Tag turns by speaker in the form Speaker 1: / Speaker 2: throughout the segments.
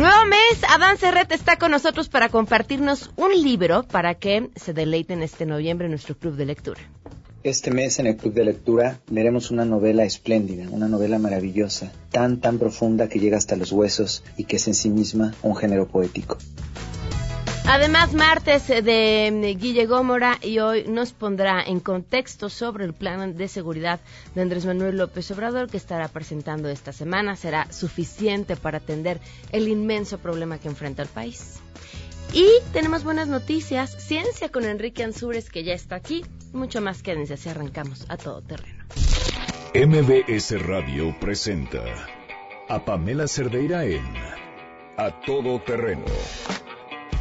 Speaker 1: Nuevo mes, Adán Serret está con nosotros para compartirnos un libro para que se deleiten este noviembre en nuestro club de lectura.
Speaker 2: Este mes en el Club de Lectura leeremos una novela espléndida, una novela maravillosa, tan tan profunda que llega hasta los huesos y que es en sí misma un género poético.
Speaker 1: Además, martes de Guille Gómora y hoy nos pondrá en contexto sobre el plan de seguridad de Andrés Manuel López Obrador que estará presentando esta semana. Será suficiente para atender el inmenso problema que enfrenta el país. Y tenemos buenas noticias. Ciencia con Enrique Ansúrez, que ya está aquí. Mucho más quédense si arrancamos a todo terreno.
Speaker 3: MBS Radio presenta a Pamela Cerdeira en A Todo Terreno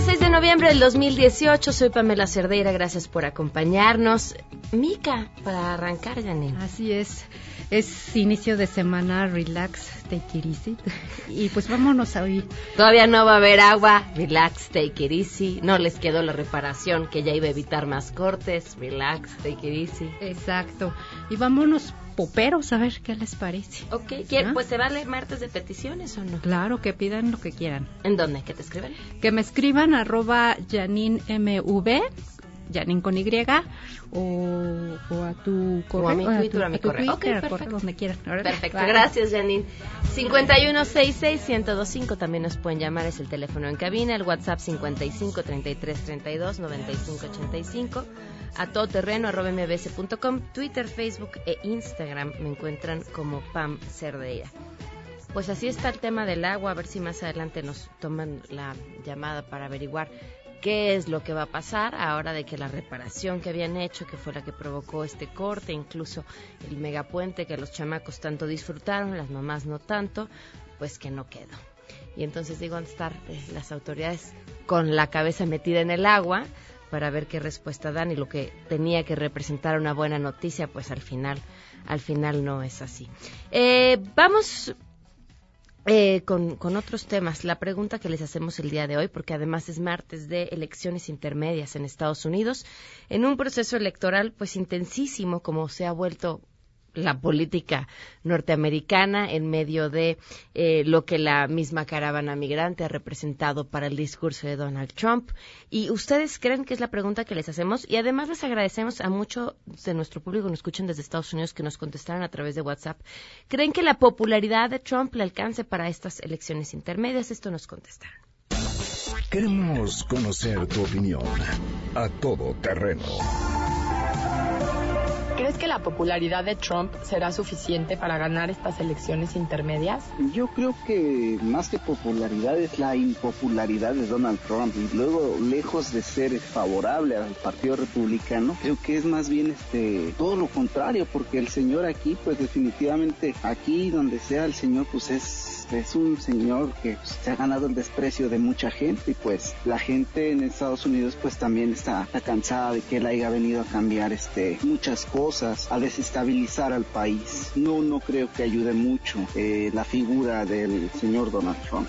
Speaker 1: 6 de noviembre del 2018, soy Pamela Cerdeira, gracias por acompañarnos. Mica, para arrancar, Janine.
Speaker 4: Así es, es inicio de semana, relax, take it easy. Y pues vámonos a oír.
Speaker 1: Todavía no va a haber agua, relax, take it easy. No les quedó la reparación que ya iba a evitar más cortes, relax, take it easy.
Speaker 4: Exacto. Y vámonos poperos a ver qué les parece.
Speaker 1: Ok, pues se vale martes de peticiones o no?
Speaker 4: Claro, que pidan lo que quieran.
Speaker 1: ¿En dónde? ¿Que te escriban?
Speaker 4: Que me escriban arroba MV Janine con Y, o, a tu
Speaker 1: correo. O a mi Twitter, a, mi correo. perfecto. donde quieran. Perfecto, gracias Janine. 5166 también nos pueden llamar, es el teléfono en cabina, el WhatsApp 55 33 32 95 85 a todoterreno arroba mbs.com, Twitter, Facebook e Instagram me encuentran como Pam Cerdeira. Pues así está el tema del agua, a ver si más adelante nos toman la llamada para averiguar qué es lo que va a pasar ahora de que la reparación que habían hecho, que fue la que provocó este corte, incluso el megapuente que los chamacos tanto disfrutaron, las mamás no tanto, pues que no quedó. Y entonces digo, a estar eh, las autoridades con la cabeza metida en el agua para ver qué respuesta dan y lo que tenía que representar una buena noticia, pues al final, al final no es así. Eh, vamos eh, con, con, otros temas. La pregunta que les hacemos el día de hoy, porque además es martes de elecciones intermedias en Estados Unidos, en un proceso electoral pues intensísimo como se ha vuelto la política norteamericana en medio de eh, lo que la misma caravana migrante ha representado para el discurso de Donald Trump. Y ustedes creen que es la pregunta que les hacemos y además les agradecemos a mucho de nuestro público que nos escuchan desde Estados Unidos que nos contestaron a través de WhatsApp. ¿Creen que la popularidad de Trump le alcance para estas elecciones intermedias? Esto nos contestaron.
Speaker 3: Queremos conocer tu opinión a todo terreno
Speaker 5: ¿Crees que la popularidad de Trump será suficiente para ganar estas elecciones intermedias?
Speaker 6: Yo creo que más que popularidad es la impopularidad de Donald Trump. Y luego lejos de ser favorable al Partido Republicano, creo que es más bien este todo lo contrario porque el señor aquí pues definitivamente aquí donde sea el señor pues es es un señor que se ha ganado el desprecio de mucha gente. Y pues la gente en Estados Unidos pues también está, cansada de que él haya venido a cambiar este muchas cosas, a desestabilizar al país. No, no creo que ayude mucho eh, la figura del señor Donald Trump.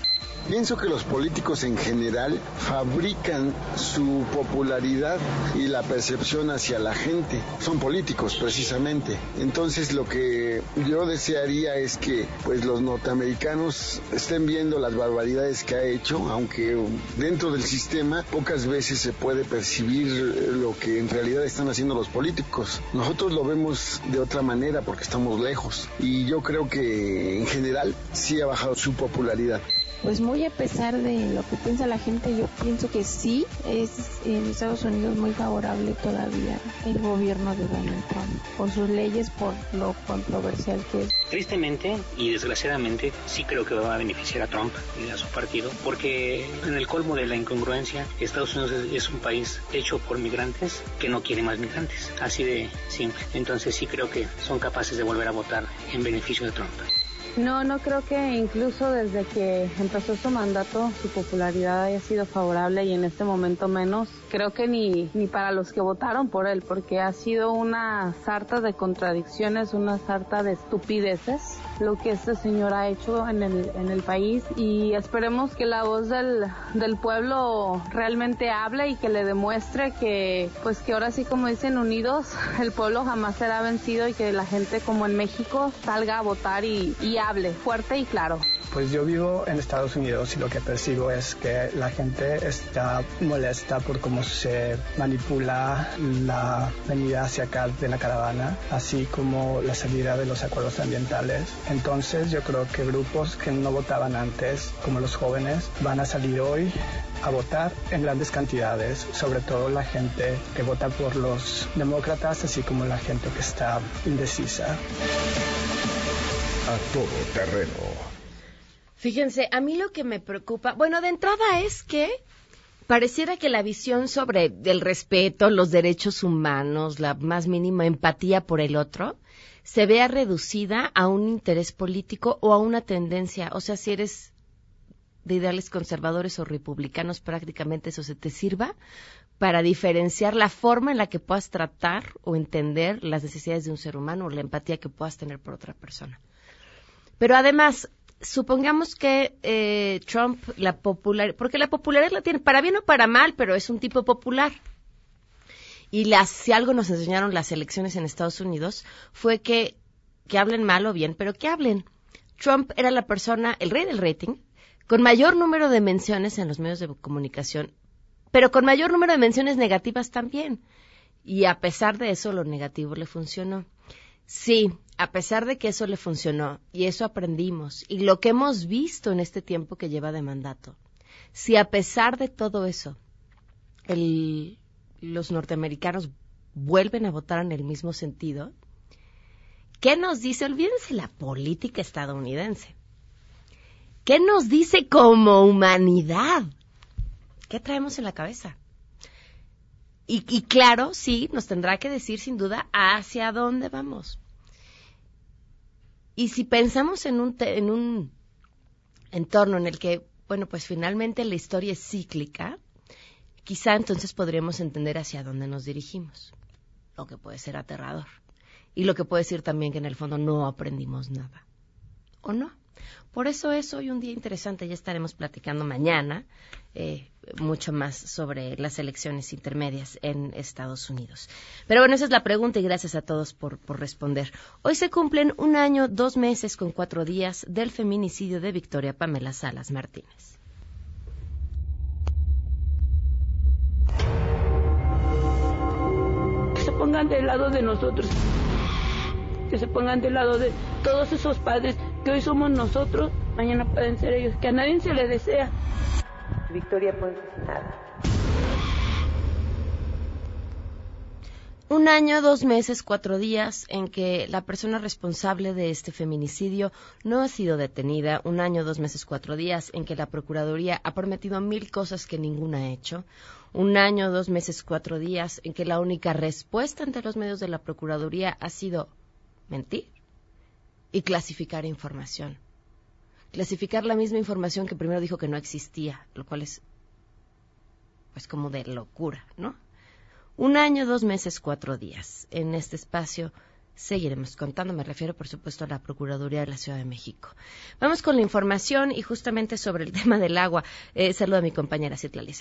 Speaker 7: Pienso que los políticos en general fabrican su popularidad y la percepción hacia la gente. Son políticos precisamente. Entonces lo que yo desearía es que pues los norteamericanos estén viendo las barbaridades que ha hecho, aunque dentro del sistema pocas veces se puede percibir lo que en realidad están haciendo los políticos. Nosotros lo vemos de otra manera porque estamos lejos y yo creo que en general sí ha bajado su popularidad.
Speaker 8: Pues muy a pesar de lo que piensa la gente, yo pienso que sí es en Estados Unidos muy favorable todavía el gobierno de Donald Trump por sus leyes, por lo controversial que es.
Speaker 9: Tristemente y desgraciadamente sí creo que va a beneficiar a Trump y a su partido porque en el colmo de la incongruencia Estados Unidos es un país hecho por migrantes que no quiere más migrantes, así de simple. Entonces sí creo que son capaces de volver a votar en beneficio de Trump.
Speaker 8: No, no creo que incluso desde que empezó su mandato su popularidad haya sido favorable y en este momento menos. Creo que ni, ni para los que votaron por él, porque ha sido una sarta de contradicciones, una sarta de estupideces lo que este señor ha hecho en el, en el país y esperemos que la voz del, del pueblo realmente hable y que le demuestre que pues que ahora sí como dicen unidos el pueblo jamás será vencido y que la gente como en México salga a votar y, y hable fuerte y claro.
Speaker 10: Pues yo vivo en Estados Unidos y lo que percibo es que la gente está molesta por cómo se manipula la venida hacia acá de la caravana, así como la salida de los acuerdos ambientales. Entonces yo creo que grupos que no votaban antes, como los jóvenes, van a salir hoy a votar en grandes cantidades, sobre todo la gente que vota por los demócratas, así como la gente que está indecisa.
Speaker 3: A todo terreno
Speaker 1: Fíjense, a mí lo que me preocupa, bueno, de entrada es que pareciera que la visión sobre el respeto, los derechos humanos, la más mínima empatía por el otro, se vea reducida a un interés político o a una tendencia. O sea, si eres de ideales conservadores o republicanos, prácticamente eso se te sirva para diferenciar la forma en la que puedas tratar o entender las necesidades de un ser humano o la empatía que puedas tener por otra persona. Pero además, supongamos que eh, Trump la popular, porque la popularidad la tiene para bien o para mal, pero es un tipo popular. Y las, si algo nos enseñaron las elecciones en Estados Unidos fue que que hablen mal o bien, pero que hablen. Trump era la persona, el rey del rating, con mayor número de menciones en los medios de comunicación, pero con mayor número de menciones negativas también. Y a pesar de eso, lo negativo le funcionó. Sí, a pesar de que eso le funcionó y eso aprendimos y lo que hemos visto en este tiempo que lleva de mandato, si a pesar de todo eso los norteamericanos vuelven a votar en el mismo sentido, ¿qué nos dice? Olvídense la política estadounidense. ¿Qué nos dice como humanidad? ¿Qué traemos en la cabeza? Y, y, claro, sí, nos tendrá que decir sin duda hacia dónde vamos. Y si pensamos en un, en un entorno en el que, bueno, pues finalmente la historia es cíclica, quizá entonces podríamos entender hacia dónde nos dirigimos, lo que puede ser aterrador. Y lo que puede decir también que en el fondo no aprendimos nada. ¿O no? Por eso es hoy un día interesante, ya estaremos platicando mañana eh, mucho más sobre las elecciones intermedias en Estados Unidos. Pero bueno, esa es la pregunta y gracias a todos por, por responder. Hoy se cumplen un año, dos meses con cuatro días del feminicidio de Victoria Pamela Salas Martínez.
Speaker 11: Se pongan del lado de nosotros, que se pongan del lado de todos esos padres que hoy somos nosotros, mañana pueden ser ellos, que a nadie se le desea.
Speaker 12: Victoria pues nada.
Speaker 1: Un año, dos meses, cuatro días en que la persona responsable de este feminicidio no ha sido detenida. Un año, dos meses, cuatro días en que la Procuraduría ha prometido mil cosas que ninguna ha hecho. Un año, dos meses, cuatro días en que la única respuesta ante los medios de la Procuraduría ha sido mentir y clasificar información. Clasificar la misma información que primero dijo que no existía, lo cual es pues como de locura, ¿no? Un año, dos meses, cuatro días. En este espacio seguiremos contando, me refiero por supuesto a la Procuraduría de la Ciudad de México. Vamos con la información y justamente sobre el tema del agua. Eh, saludo a mi compañera Citlali.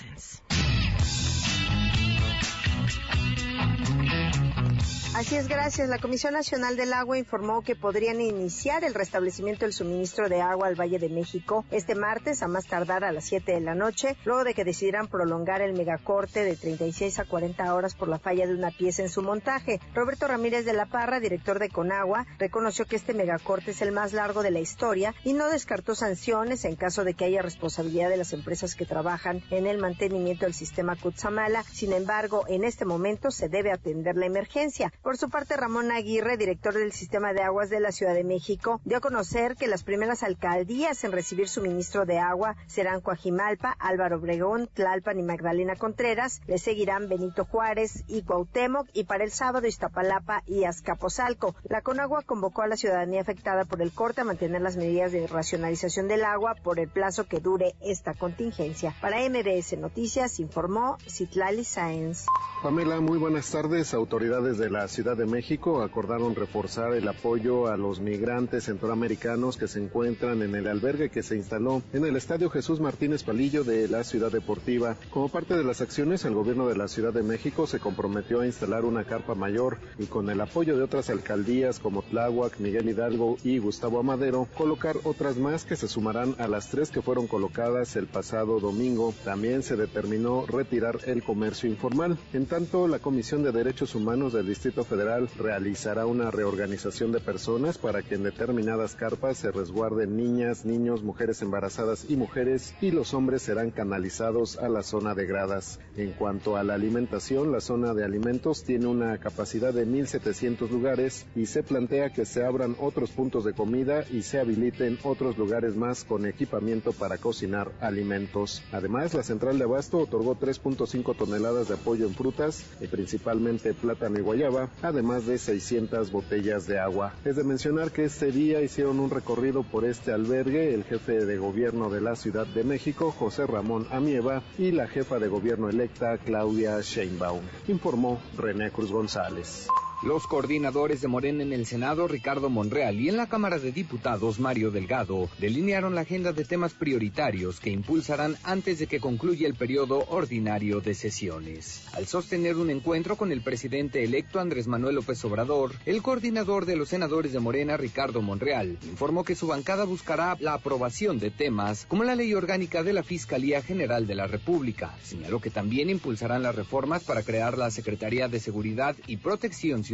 Speaker 13: Así es, gracias. La Comisión Nacional del Agua informó que podrían iniciar el restablecimiento del suministro de agua al Valle de México este martes a más tardar a las 7 de la noche, luego de que decidieran prolongar el megacorte de 36 a 40 horas por la falla de una pieza en su montaje. Roberto Ramírez de la Parra, director de Conagua, reconoció que este megacorte es el más largo de la historia y no descartó sanciones en caso de que haya responsabilidad de las empresas que trabajan en el mantenimiento del sistema Cutzamala. Sin embargo, en este momento se debe atender la emergencia. Por su parte, Ramón Aguirre, director del Sistema de Aguas de la Ciudad de México, dio a conocer que las primeras alcaldías en recibir suministro de agua serán Coajimalpa, Álvaro Obregón, Tlalpan y Magdalena Contreras. Le seguirán Benito Juárez y Cuauhtémoc y para el sábado Iztapalapa y Azcapotzalco. La Conagua convocó a la ciudadanía afectada por el corte a mantener las medidas de racionalización del agua por el plazo que dure esta contingencia. Para MBS Noticias informó Citlali Sáenz.
Speaker 14: Pamela, muy buenas tardes. Autoridades de la Ciudad de México acordaron reforzar el apoyo a los migrantes centroamericanos que se encuentran en el albergue que se instaló en el Estadio Jesús Martínez Palillo de la Ciudad Deportiva. Como parte de las acciones, el gobierno de la Ciudad de México se comprometió a instalar una carpa mayor y con el apoyo de otras alcaldías como Tláhuac, Miguel Hidalgo y Gustavo Amadero, colocar otras más que se sumarán a las tres que fueron colocadas el pasado domingo. También se determinó retirar el comercio informal. En tanto, la Comisión de Derechos Humanos del Distrito Federal realizará una reorganización de personas para que en determinadas carpas se resguarden niñas, niños, mujeres embarazadas y mujeres y los hombres serán canalizados a la zona de gradas. En cuanto a la alimentación, la zona de alimentos tiene una capacidad de 1.700 lugares y se plantea que se abran otros puntos de comida y se habiliten otros lugares más con equipamiento para cocinar alimentos. Además, la central de abasto otorgó 3.5 toneladas de apoyo en frutas, y principalmente plátano y guayaba, además de 600 botellas de agua. Es de mencionar que este día hicieron un recorrido por este albergue el jefe de gobierno de la Ciudad de México, José Ramón Amieva, y la jefa de gobierno electa, Claudia Sheinbaum, informó René Cruz González.
Speaker 15: Los coordinadores de Morena en el Senado, Ricardo Monreal, y en la Cámara de Diputados, Mario Delgado, delinearon la agenda de temas prioritarios que impulsarán antes de que concluya el periodo ordinario de sesiones. Al sostener un encuentro con el presidente electo Andrés Manuel López Obrador, el coordinador de los senadores de Morena, Ricardo Monreal, informó que su bancada buscará la aprobación de temas como la ley orgánica de la Fiscalía General de la República. Señaló que también impulsarán las reformas para crear la Secretaría de Seguridad y Protección ciudadana,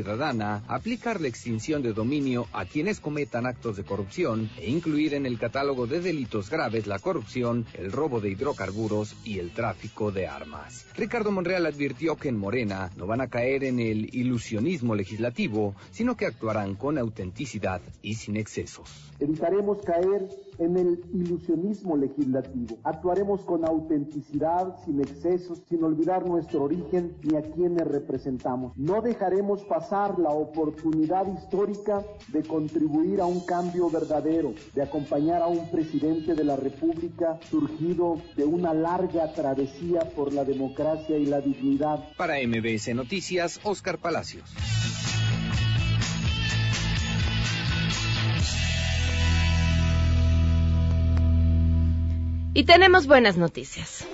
Speaker 15: aplicar la extinción de dominio a quienes cometan actos de corrupción e incluir en el catálogo de delitos graves la corrupción, el robo de hidrocarburos y el tráfico de armas. Ricardo Monreal advirtió que en Morena no van a caer en el ilusionismo legislativo, sino que actuarán con autenticidad y sin excesos.
Speaker 16: Evitaremos caer en el ilusionismo legislativo. Actuaremos con autenticidad, sin excesos, sin olvidar nuestro origen ni a quienes representamos. No dejaremos pasar la oportunidad histórica de contribuir a un cambio verdadero, de acompañar a un presidente de la República surgido de una larga travesía por la democracia y la dignidad.
Speaker 15: Para MBS Noticias, Oscar Palacios.
Speaker 1: Y tenemos buenas noticias.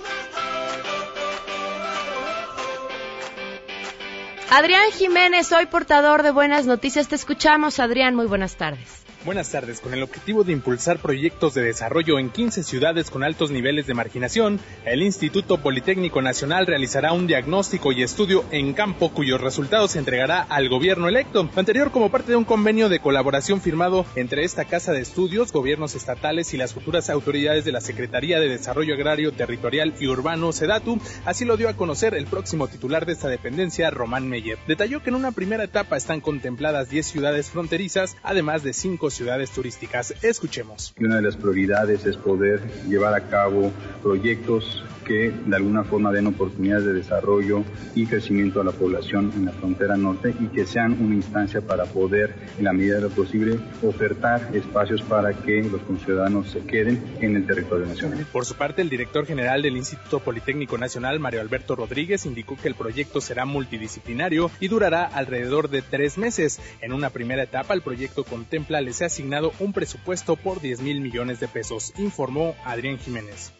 Speaker 1: Adrián Jiménez, hoy portador de buenas noticias. Te escuchamos, Adrián. Muy buenas tardes.
Speaker 17: Buenas tardes. Con el objetivo de impulsar proyectos de desarrollo en 15 ciudades con altos niveles de marginación, el Instituto Politécnico Nacional realizará un diagnóstico y estudio en campo cuyos resultados se entregará al gobierno electo. Anterior como parte de un convenio de colaboración firmado entre esta Casa de Estudios, gobiernos estatales y las futuras autoridades de la Secretaría de Desarrollo Agrario, Territorial y Urbano, SEDATU. Así lo dio a conocer el próximo titular de esta dependencia, Román Meyer. Detalló que en una primera etapa están contempladas 10 ciudades fronterizas, además de 5 ciudades turísticas. Escuchemos.
Speaker 18: Una de las prioridades es poder llevar a cabo proyectos que de alguna forma den oportunidades de desarrollo y crecimiento a la población en la frontera norte y que sean una instancia para poder, en la medida de lo posible, ofertar espacios para que los conciudadanos se queden en el territorio nacional.
Speaker 17: Por su parte, el director general del Instituto Politécnico Nacional, Mario Alberto Rodríguez, indicó que el proyecto será multidisciplinario y durará alrededor de tres meses. En una primera etapa, el proyecto contempla ha asignado un presupuesto por 10 mil millones de pesos, informó Adrián Jiménez.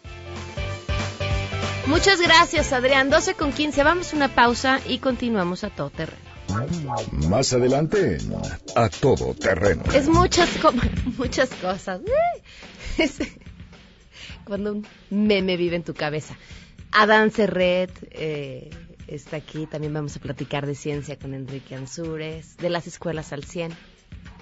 Speaker 1: Muchas gracias, Adrián. 12 con 15. Vamos a una pausa y continuamos a todo terreno.
Speaker 3: Más adelante, a todo terreno.
Speaker 1: Es muchas, co muchas cosas. Cuando un meme vive en tu cabeza. Adán Serret eh, está aquí. También vamos a platicar de ciencia con Enrique Ansures, de las escuelas al 100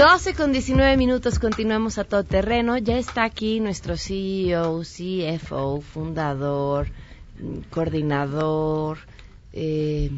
Speaker 1: 12 con 19 minutos, continuamos a todo terreno. Ya está aquí nuestro CEO, CFO, fundador, coordinador, eh,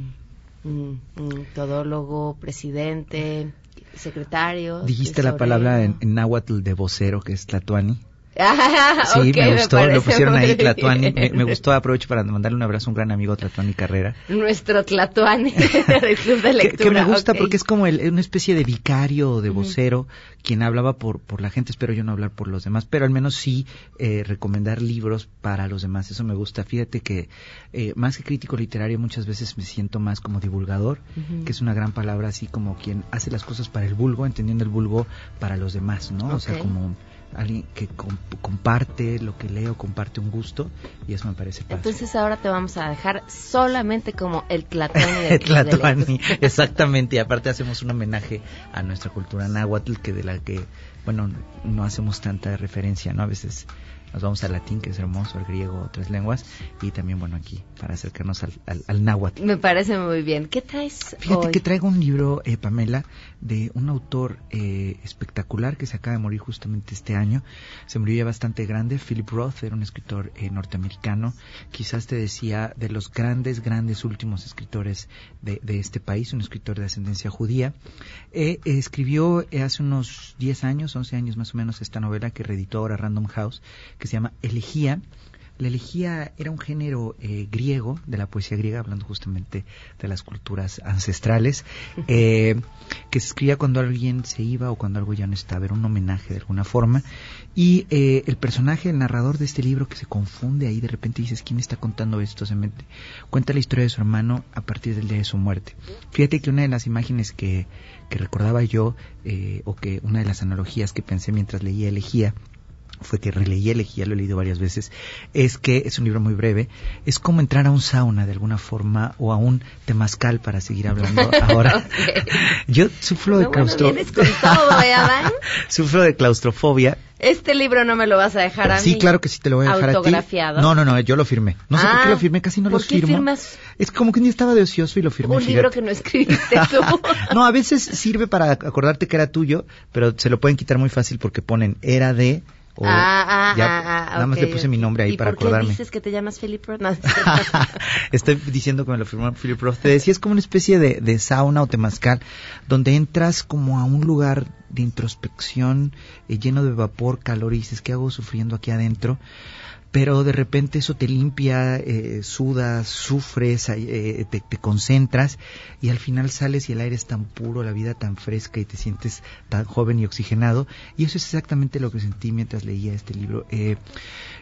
Speaker 1: todólogo, presidente, secretario.
Speaker 19: Dijiste la palabra en, en náhuatl de vocero, que es Tlatuani.
Speaker 1: Ah,
Speaker 19: sí,
Speaker 1: ok,
Speaker 19: me gustó, lo pusieron ahí Tlatuani. Me, me gustó, aprovecho para mandarle un abrazo a un gran amigo Tlatuani Carrera.
Speaker 1: Nuestro Tlatuani del Club de
Speaker 19: Que,
Speaker 1: Lectura.
Speaker 19: que me gusta porque es como el- una especie de vicario o de vocero quien hablaba por, por la gente, espero yo no hablar por los demás, pero al menos sí eh, recomendar libros para los demás, eso me gusta. Fíjate que eh, más que crítico literario muchas veces me siento más como divulgador, que es una gran palabra así como quien hace las cosas para el vulgo, entendiendo el vulgo para los demás, ¿no? O sea, como alguien que com- comparte lo que leo, comparte un gusto y eso me parece padre.
Speaker 1: Entonces ahora te vamos a dejar solamente como el Tlatuani del
Speaker 19: Tlatoani,
Speaker 1: Lectura.
Speaker 19: exactamente, y aparte hacemos un homenaje a nuestra cultura náhuatl, que de la que, bueno, no hacemos tanta referencia, ¿no? A veces nos vamos al latín, que es hermoso, al griego, otras lenguas, y también, bueno, aquí, para acercarnos al, al, al náhuatl.
Speaker 1: Me parece muy bien. ¿Qué traes
Speaker 19: Fíjate
Speaker 1: hoy?
Speaker 19: que traigo un libro, eh, Pamela, de un autor eh, espectacular que se acaba de morir justamente este año. Se murió ya bastante grande. Philip Roth era un escritor eh, norteamericano. Quizás te decía de los grandes, grandes últimos escritores de, de este país, un escritor de ascendencia judía. Eh, eh, escribió eh, hace unos 10 años, 11 años más o menos, esta novela que reeditó ahora Random House, que se llama Elegía. La elegía era un género eh, griego, de la poesía griega, hablando justamente de las culturas ancestrales, eh, que se escribía cuando alguien se iba o cuando algo ya no estaba, era un homenaje de alguna forma. Y eh, el personaje, el narrador de este libro, que se confunde ahí, de repente dices, ¿quién está contando esto? Se mete- cuenta la historia de su hermano a partir del día de su muerte. Fíjate que una de las imágenes que, que recordaba yo, o que una de las analogías que pensé mientras leía Elegía, fue que releí Elegía, lo he leído varias veces, es que es un libro muy breve, es como entrar a un sauna de alguna forma o a un temazcal para seguir hablando ahora. Yo sufro de
Speaker 1: No, bueno, ¿eh, Adán?
Speaker 19: sufro de claustrofobia.
Speaker 1: Este libro no me lo vas a dejar a mí.
Speaker 19: Sí, claro que sí te lo voy a dejar a ti.
Speaker 1: Autografiado.
Speaker 19: No, no, no, yo lo firmé. No sé por
Speaker 1: Ah,
Speaker 19: qué lo firmé, casi no
Speaker 1: ¿por
Speaker 19: los
Speaker 1: qué
Speaker 19: firmo.
Speaker 1: firmas
Speaker 19: Es como que un día estaba de ocioso y lo firmé.
Speaker 1: un
Speaker 19: fíjate.
Speaker 1: libro que no escribiste tú?
Speaker 19: No, a veces sirve para acordarte que era tuyo, pero se lo pueden quitar muy fácil porque ponen era de o
Speaker 1: ah, ah,
Speaker 19: ya,
Speaker 1: ah, ah,
Speaker 19: nada más le puse mi nombre ahí
Speaker 1: ¿Y
Speaker 19: para
Speaker 1: por qué
Speaker 19: acordarme.
Speaker 1: dices que te llamas Philip Roth? No,
Speaker 19: Estoy diciendo que me lo firmó Philip Roth. Te decía, es como una especie de, de sauna o temazcal, donde entras como a un lugar de introspección eh, lleno de vapor, calor, y dices, ¿qué hago sufriendo aquí adentro? Pero de repente eso te limpia, eh, sudas, sufres, eh, te, concentras y al final sales y el aire es tan puro, la vida tan fresca y te sientes tan joven y oxigenado. Y eso es exactamente lo que sentí mientras leía este libro. Eh,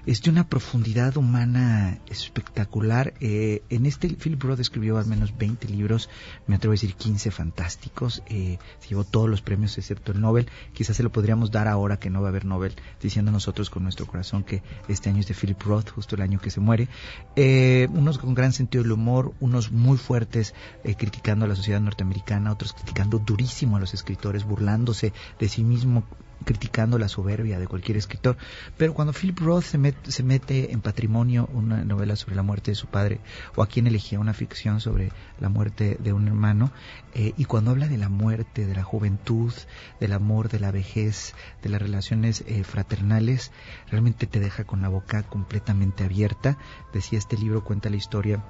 Speaker 19: es de una profundidad humana espectacular. En este, Philip Roth escribió al menos 20 libros, me atrevo a decir 15 fantásticos. Se llevó todos los premios excepto el Nobel. Quizás se lo podríamos dar ahora que no va a haber Nobel, diciendo nosotros con nuestro corazón que este año es de Philip Roth, justo el año que se muere. Eh, unos con gran sentido del humor, unos muy fuertes eh, criticando a la sociedad norteamericana, otros criticando durísimo a los escritores, burlándose de sí mismo criticando la soberbia de cualquier escritor. Pero cuando Philip Roth se, met- se mete en Patrimonio, una novela sobre la muerte de su padre, o a quien elegía una ficción sobre la muerte de un hermano, eh, y cuando habla de la muerte, de la juventud, del amor, de la vejez, de las relaciones eh, fraternales, realmente te deja con la boca completamente abierta. Decía, este libro cuenta la historia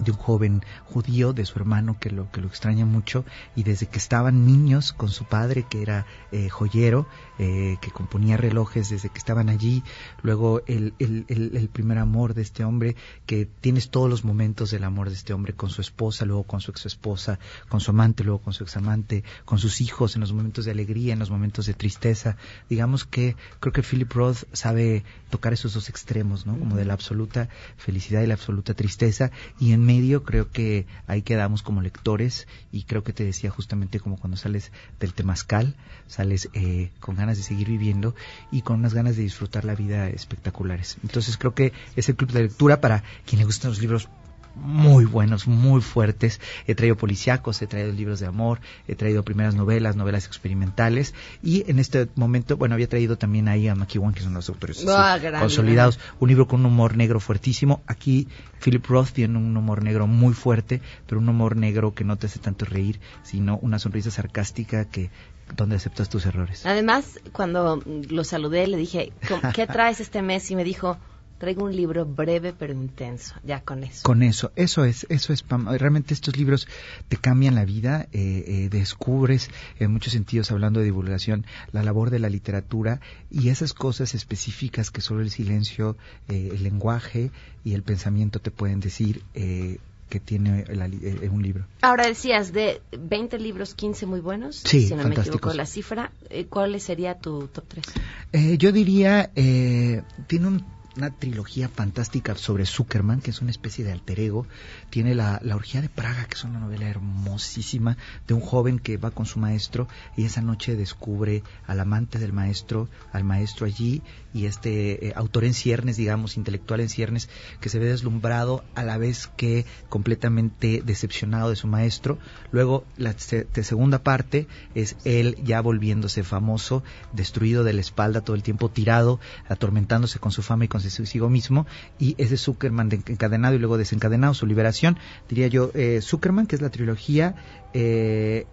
Speaker 19: de un joven judío, de su hermano que lo, que lo extraña mucho, y desde que estaban niños con su padre, que era eh, joyero, eh, que componía relojes desde que estaban allí, luego el, el, el, el primer amor de este hombre, que tienes todos los momentos del amor de este hombre con su esposa, luego con su ex esposa, con su amante, luego con su examante, con sus hijos, en los momentos de alegría, en los momentos de tristeza. Digamos que creo que Philip Roth sabe tocar esos dos extremos, ¿no? Como de la absoluta felicidad y la absoluta tristeza, y en medio creo que ahí quedamos como lectores y creo que te decía justamente como cuando sales del temazcal, sales eh, con ganas de seguir viviendo y con unas ganas de disfrutar la vida espectaculares. Entonces creo que es el club de lectura para quien le gustan los libros muy buenos, muy fuertes. He traído policíacos, he traído libros de amor, he traído primeras novelas, novelas experimentales y en este momento, bueno, había traído también ahí a McEwan, que son los autores
Speaker 1: Ah,
Speaker 19: consolidados, un libro con un humor negro fuertísimo. Aquí Philip Roth tiene un humor negro muy fuerte, pero un humor negro que no te hace tanto reír, sino una sonrisa sarcástica que donde aceptas tus errores.
Speaker 1: Además, cuando lo saludé, le dije, "¿Con- ¿qué traes este mes? Y me dijo, traigo un libro breve pero intenso. Ya con eso.
Speaker 19: Con eso, eso es, eso es, Pam. Realmente estos libros te cambian la vida, eh, eh, descubres en muchos sentidos, hablando de divulgación, la labor de la literatura y esas cosas específicas que solo el silencio, eh, el lenguaje y el pensamiento te pueden decir eh, que tiene la eh, un libro.
Speaker 1: Ahora decías de 20 libros, 15 muy buenos.
Speaker 19: Sí,
Speaker 1: si no me equivoco la cifra. Eh, ¿Cuál sería tu top 3?
Speaker 19: Eh, yo diría, eh, tiene un- una trilogía fantástica sobre Zuckerman, que es una especie de alter ego. Tiene la, la Orgía de Praga, que es una novela hermosísima de un joven que va con su maestro y esa noche descubre al amante del maestro, al maestro allí y este eh, autor en ciernes, digamos, intelectual en ciernes, que se ve deslumbrado a la vez que completamente decepcionado de su maestro. Luego, la segunda parte es él ya volviéndose famoso, destruido de la espalda todo el tiempo, tirado, atormentándose con su fama y con consigo mismo. Y ese Zuckerman de- encadenado y luego desencadenado, su liberación. Diría yo, eh, Zuckerman, que es la trilogía eh,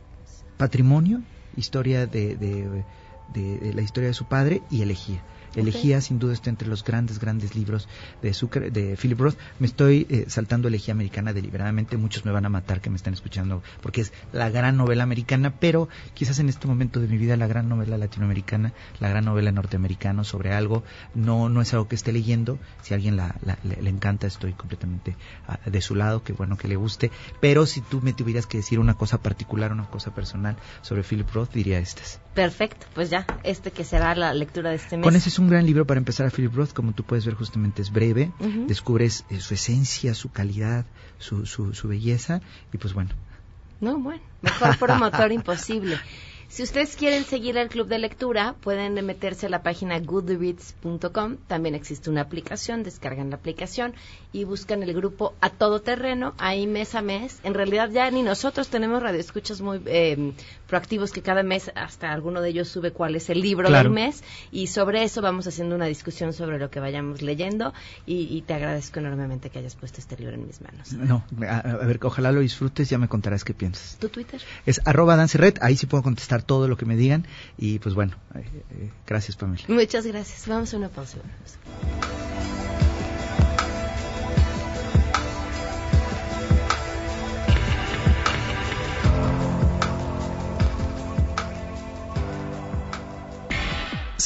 Speaker 19: Patrimonio, historia de, de- de- de la historia de su padre y Elegía. Elegía sin duda está entre los grandes, grandes libros de, Zucker, de Philip Roth. Me estoy eh, saltando Elegía Americana deliberadamente. Muchos me van a matar que me están escuchando porque es la gran novela americana, pero quizás en este momento de mi vida la gran novela latinoamericana, la gran novela norteamericana sobre algo, no, no es algo que esté leyendo. Si a alguien la, le, encanta, estoy completamente ah, de su lado, que bueno que le guste. Pero si tú me tuvieras que decir una cosa particular, una cosa personal sobre Philip Roth, diría estas.
Speaker 1: Perfecto, pues ya, este que será la lectura de este mes.
Speaker 19: Con ese es un gran libro para empezar a Philip Roth, como tú puedes ver justamente es breve, descubres eh, su esencia, su calidad, su, su, su belleza y pues bueno.
Speaker 1: No, bueno, mejor promotor imposible. Si ustedes quieren seguir el club de lectura, pueden meterse a la página goodreads.com. También existe una aplicación, descargan la aplicación y buscan el grupo A Todo Terreno, ahí mes a mes. En realidad ya ni nosotros tenemos radioescuchas muy eh, proactivos que cada mes hasta alguno de ellos sube cuál es el libro
Speaker 19: Claro.
Speaker 1: del mes y sobre eso vamos haciendo una discusión sobre lo que vayamos leyendo y, y te agradezco enormemente que hayas puesto este libro en mis manos.
Speaker 19: No, a, a ver, ojalá lo disfrutes, ya me contarás qué piensas.
Speaker 1: ¿Tu Twitter?
Speaker 19: Es arroba danceret, ahí sí puedo contestar todo lo que me digan y pues bueno, eh, eh, gracias Pamela.
Speaker 1: Muchas gracias. Vamos a una pausa.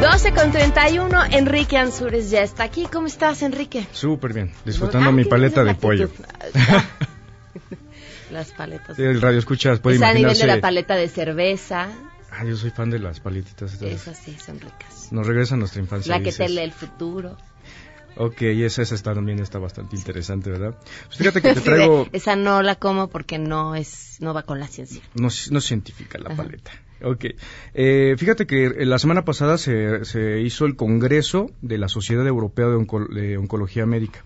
Speaker 1: 12 con 31, Enrique Ansures ya está aquí. ¿Cómo estás, Enrique?
Speaker 20: Súper bien, disfrutando
Speaker 1: Ah,
Speaker 20: mi paleta de pollo.
Speaker 1: Las paletas.
Speaker 20: Sí, el radio escuchas puede
Speaker 1: es a nivel
Speaker 20: imaginarse.
Speaker 1: de la paleta de cerveza.
Speaker 20: Ah, yo soy fan de las paletitas. estas.
Speaker 1: Esas sí, son ricas.
Speaker 20: Nos regresa a nuestra infancia.
Speaker 1: La que te lee el futuro.
Speaker 20: Ok, esa, esa está, también está bastante interesante, ¿verdad? Pues fíjate que te traigo...
Speaker 1: esa no la como porque no es no va con la ciencia.
Speaker 20: No, no es científica la
Speaker 1: Ajá.
Speaker 20: paleta. Ok. Eh, fíjate que eh, la semana pasada se, se hizo el Congreso de la Sociedad Europea de, Onco- de Oncología Médica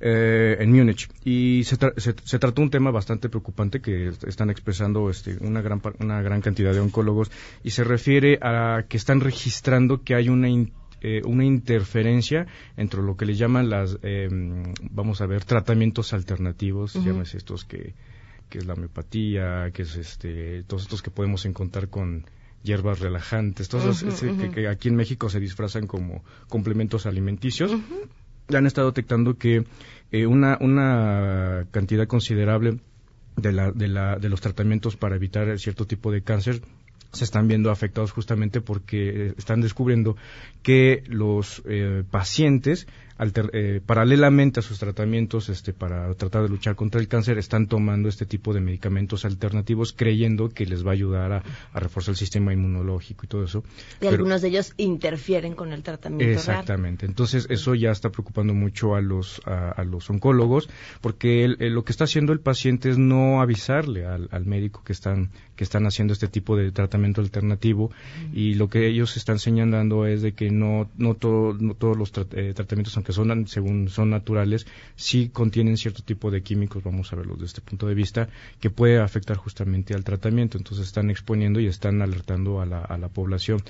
Speaker 20: eh, en Múnich y se, tra- se, se trató un tema bastante preocupante que est- están expresando este, una, gran, una gran cantidad de oncólogos y se refiere a que están registrando que hay una in- eh, una interferencia entre lo que le llaman las, eh, vamos a ver, tratamientos alternativos, llámese estos que, que es la homeopatía, que es este, todos estos que podemos encontrar con hierbas relajantes, todos esos, ese que, aquí en México se disfrazan como complementos alimenticios. Ya han estado detectando que eh, una, una cantidad considerable de, la, de, la, de los tratamientos para evitar cierto tipo de cáncer se están viendo afectados justamente porque están descubriendo que los eh, pacientes eh, paralelamente a sus tratamientos este, para tratar de luchar contra el cáncer, están tomando este tipo de medicamentos alternativos creyendo que les va a ayudar a, reforzar el sistema inmunológico y todo eso.
Speaker 1: Y algunos de ellos interfieren con el tratamiento.
Speaker 20: Exactamente. Entonces, eso ya está preocupando mucho a los, a, los oncólogos, porque lo que está haciendo el paciente es no avisarle al, médico que están, que están haciendo este tipo de tratamiento alternativo y lo que ellos están señalando es de que no, no, no todos los eh, tratamientos, aunque son, según son naturales, sí contienen cierto tipo de químicos, vamos a verlos desde este punto de vista, que puede afectar justamente al tratamiento. Entonces están exponiendo y están alertando a la, a la población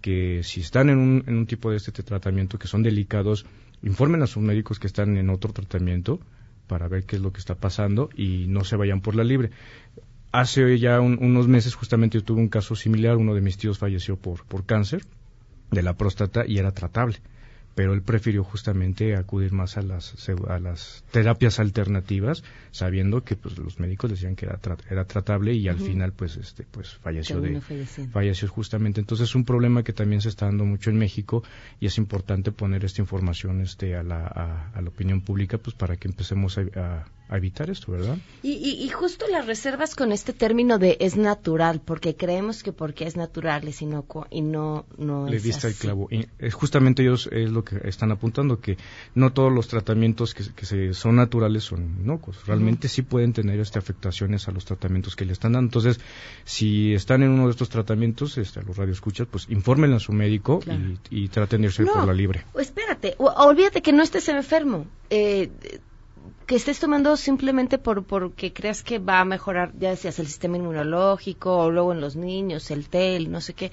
Speaker 20: que si están en un, en un tipo de este tratamiento que son delicados, informen a sus médicos que están en otro tratamiento para ver qué es lo que está pasando y no se vayan por la libre. Hace ya unos meses justamente yo tuve un caso similar, uno de mis tíos falleció por, por cáncer de la próstata y era tratable pero él prefirió justamente acudir más a las, a las terapias alternativas, sabiendo que pues, los médicos decían que era, era tratable y al final pues este pues falleció de falleció justamente. Entonces es un problema que también se está dando mucho en México y es importante poner esta información este a la, a, la opinión pública pues para que empecemos a a evitar esto, ¿verdad?
Speaker 1: Y, y, justo las reservas con este término de es natural, porque creemos que porque es natural es inocuo y no, no
Speaker 20: Le
Speaker 1: es
Speaker 20: diste el clavo. Y es justamente ellos es lo que están apuntando, que no todos los tratamientos que, que se, son naturales son inocuos. Realmente sí pueden tener este, afectaciones a los tratamientos que le están dando. Entonces, si están en uno de estos tratamientos, este, a los radioescuchas, pues informen a su médico y, traten de irse por la libre.
Speaker 1: Espérate, olvídate que no estés enfermo. Eh, que estés tomando simplemente por porque creas que va a mejorar, ya decías, el sistema inmunológico, o luego en los niños, el TEL, no sé qué.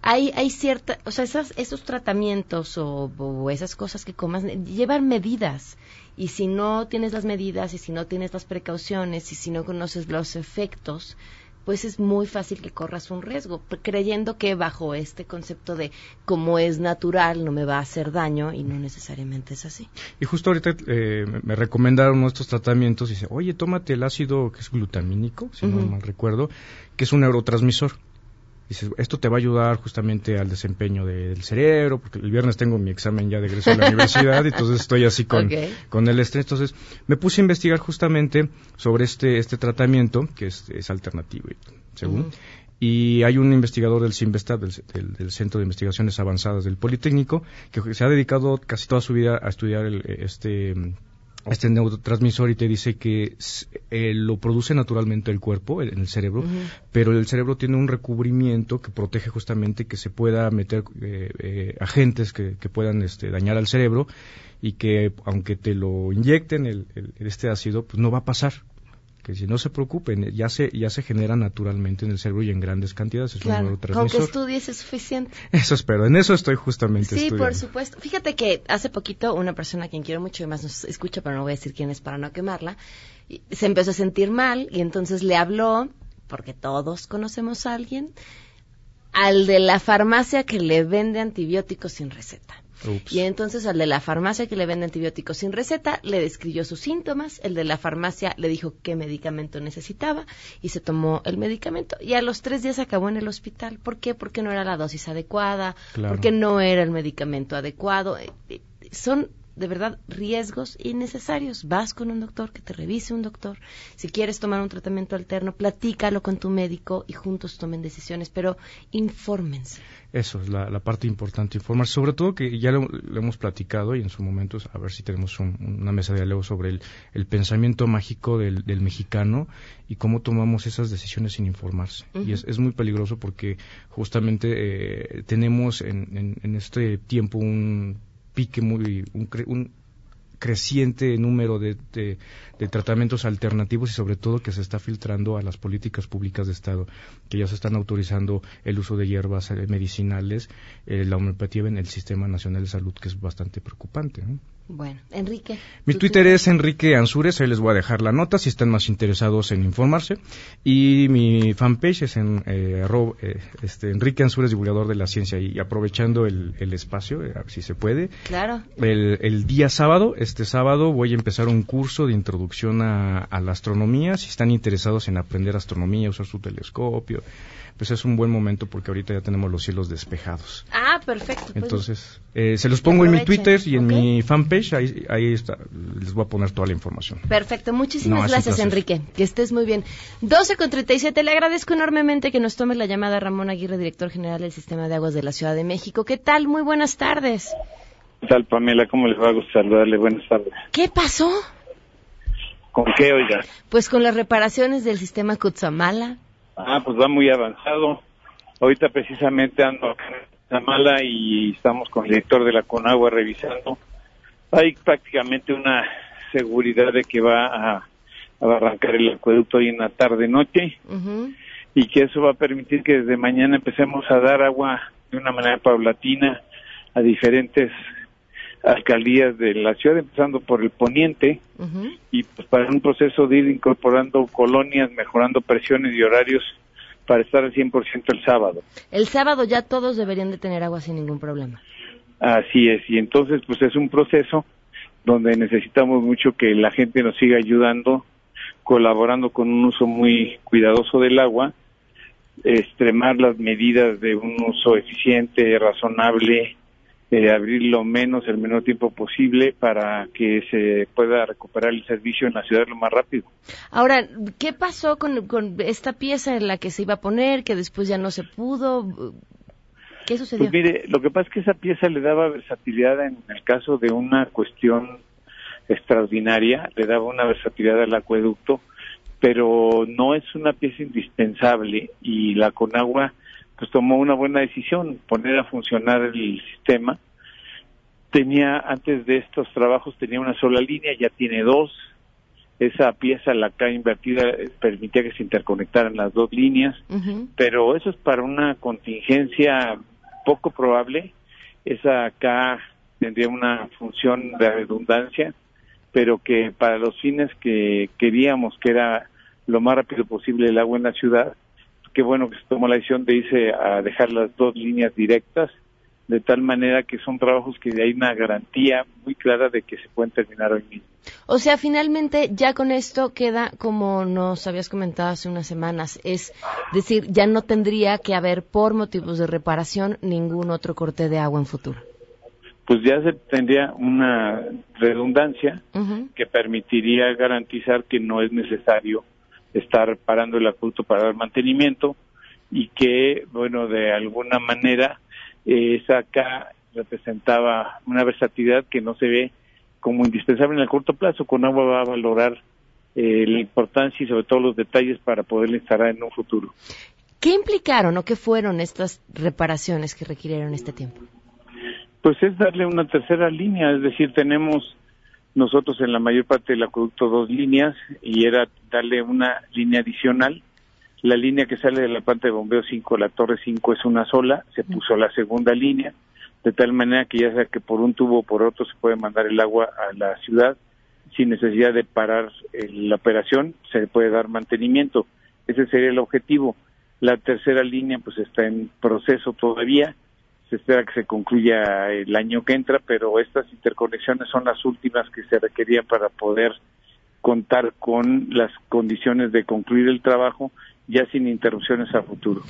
Speaker 1: Hay, hay cierta, o sea, esas, esos tratamientos o, o, esas cosas que comas llevan medidas. Y si no tienes las medidas y si no tienes las precauciones y si no conoces los efectos, pues es muy fácil que corras un riesgo, creyendo que bajo este concepto de como es natural no me va a hacer daño y no necesariamente es así.
Speaker 20: Y justo ahorita eh, me recomendaron estos tratamientos y dice, oye, tómate el ácido que es glutamínico, si no mal recuerdo, que es un neurotransmisor dices, esto te va a ayudar justamente al desempeño del cerebro, porque el viernes tengo mi examen ya de egreso a la universidad, y entonces estoy así con, con el estrés. Entonces me puse a investigar justamente sobre este, este tratamiento, que es, es alternativo, según. Y hay un investigador del CIMBESTAT, del, del, Centro de Investigaciones Avanzadas del Politécnico, que se ha dedicado casi toda su vida a estudiar el, este este neurotransmisor y te dice que eh, lo produce naturalmente el cuerpo, en el cerebro, pero el cerebro tiene un recubrimiento que protege justamente que se pueda meter eh, eh, agentes que, puedan este, dañar al cerebro y que aunque te lo inyecten el, este ácido, pues no va a pasar que si no se preocupen, ya se, ya se genera naturalmente en el cerebro y en grandes cantidades. Es
Speaker 1: claro, con que estudies es suficiente.
Speaker 20: Eso espero, en eso estoy justamente
Speaker 1: Sí, por supuesto. Fíjate que hace poquito una persona a quien quiero mucho y más nos escucha, pero no voy a decir quién es para no quemarla, se empezó a sentir mal y entonces le habló, porque todos conocemos a alguien, al de la farmacia que le vende antibióticos sin receta. Y entonces al de la farmacia que le vende antibióticos sin receta le describió sus síntomas, el de la farmacia le dijo qué medicamento necesitaba y se tomó el medicamento y a los tres días acabó en el hospital. ¿Por qué? Porque no era la dosis adecuada, porque no era el medicamento adecuado. Eh, eh, son de verdad riesgos innecesarios. Vas con un doctor, que te revise un doctor. Si quieres tomar un tratamiento alterno, platícalo con tu médico y juntos tomen decisiones, pero infórmense.
Speaker 20: Eso es la, parte importante, informar. Sobre todo que ya lo, hemos platicado y en su momento, a ver si tenemos una mesa de diálogo sobre el, pensamiento mágico del, mexicano y cómo tomamos esas decisiones sin informarse. Y es, muy peligroso porque justamente eh, tenemos en, en este tiempo un pique muy, un, un creciente número de, de, tratamientos alternativos y sobre todo que se está filtrando a las políticas públicas de Estado, que ya se están autorizando el uso de hierbas eh, medicinales, eh, la homeopatía en el Sistema Nacional de Salud, que es bastante preocupante.
Speaker 1: Bueno, Enrique.
Speaker 20: Mi Twitter es Enrique Ansures, ahí les voy a dejar la nota si están más interesados en informarse. Y mi fanpage es en, eh, eh, este, Enrique Ansures, divulgador de la ciencia. Y aprovechando el, espacio, eh, si se puede.
Speaker 1: Claro.
Speaker 20: El, día sábado este sábado voy a empezar un curso de introducción a, a la astronomía. Si están interesados en aprender astronomía, usar su telescopio, pues es un buen momento porque ahorita ya tenemos los cielos despejados.
Speaker 1: Ah, perfecto. pues.
Speaker 20: Entonces, eh, se los pongo en mi Twitter y en mi fanpage, ahí, ahí está, les voy a poner toda la información.
Speaker 1: Perfecto, muchísimas
Speaker 20: No,
Speaker 1: gracias. Enrique, que estés muy bien. 12 con 37, le agradezco enormemente que nos tome la llamada Ramón Aguirre, director general del Sistema de Aguas de la Ciudad de México. ¿Qué tal? Muy buenas tardes.
Speaker 21: ¿Qué tal, Pamela? ¿Cómo les va a gustar saludarle? Buenas tardes.
Speaker 1: ¿Qué pasó?
Speaker 21: ¿Con qué, oiga?
Speaker 1: Pues con las reparaciones del sistema Cutzamala.
Speaker 21: Ah, pues va muy avanzado. Ahorita precisamente ando acá en Zamala y estamos con el director de la Conagua revisando. Hay prácticamente una seguridad de que va a, a arrancar el acueducto hoy en la tarde-noche y que eso va a permitir que desde mañana empecemos a dar agua de una manera paulatina a diferentes alcaldías de la ciudad, empezando por el poniente, y pues para un proceso de ir incorporando colonias, mejorando presiones y horarios para estar al 100% el sábado.
Speaker 1: El sábado ya todos deberían de tener agua sin ningún problema.
Speaker 21: Así es, y entonces pues es un proceso donde necesitamos mucho que la gente nos siga ayudando, colaborando con un uso muy cuidadoso del agua, extremar las medidas de un uso eficiente, razonable, eh, abrir lo menos, el menor tiempo posible para que se pueda recuperar el servicio en la ciudad lo más rápido.
Speaker 1: Ahora, ¿qué pasó con, con esta pieza en la que se iba a poner, que después ya no se pudo? ¿Qué sucedió?
Speaker 21: Pues mire, lo que pasa es que esa pieza le daba versatilidad en el caso de una cuestión extraordinaria, le daba una versatilidad al acueducto, pero no es una pieza indispensable y la Conagua pues tomó una buena decisión, poner a funcionar el sistema. Tenía antes de estos trabajos tenía una sola línea, ya tiene dos. Esa pieza, la acá invertida, eh, permitía que se interconectaran las dos líneas pero eso es para una contingencia poco probable. Esa acá tendría una función de redundancia, pero que para los fines que queríamos, que era lo más rápido posible el agua en la ciudad, qué bueno que se tomó la decisión de irse a dejar las dos líneas directas, de tal manera que son trabajos que hay una garantía muy clara de que se pueden terminar hoy mismo.
Speaker 1: O sea, finalmente ya con esto queda como nos habías comentado hace unas semanas, es decir, ya no tendría que haber por motivos de reparación ningún otro corte de agua en futuro.
Speaker 21: Pues ya se tendría una redundancia que permitiría garantizar que no es necesario estar parando el acueducto para dar mantenimiento y que, bueno, de alguna manera eh, esa acá representaba una versatilidad que no se ve como indispensable en el corto plazo. Con agua va a valorar eh, la importancia y sobre todo los detalles para poderla instalar en un futuro.
Speaker 1: ¿Qué implicaron o qué fueron estas reparaciones que requirieron este tiempo?
Speaker 21: Pues es darle una tercera línea, es decir, tenemos nosotros en la mayor parte del acueducto dos líneas y era darle una línea adicional. La línea que sale de la planta de bombeo 5, la torre 5 es una sola, se puso la segunda línea, de tal manera que ya sea que por un tubo o por otro se puede mandar el agua a la ciudad sin necesidad de parar eh, la operación, se puede dar mantenimiento. Ese sería el objetivo. La tercera línea pues está en proceso todavía, se espera que se concluya el año que entra, pero estas interconexiones son las últimas que se requerían para poder contar con las condiciones de concluir el trabajo ya sin interrupciones a futuro.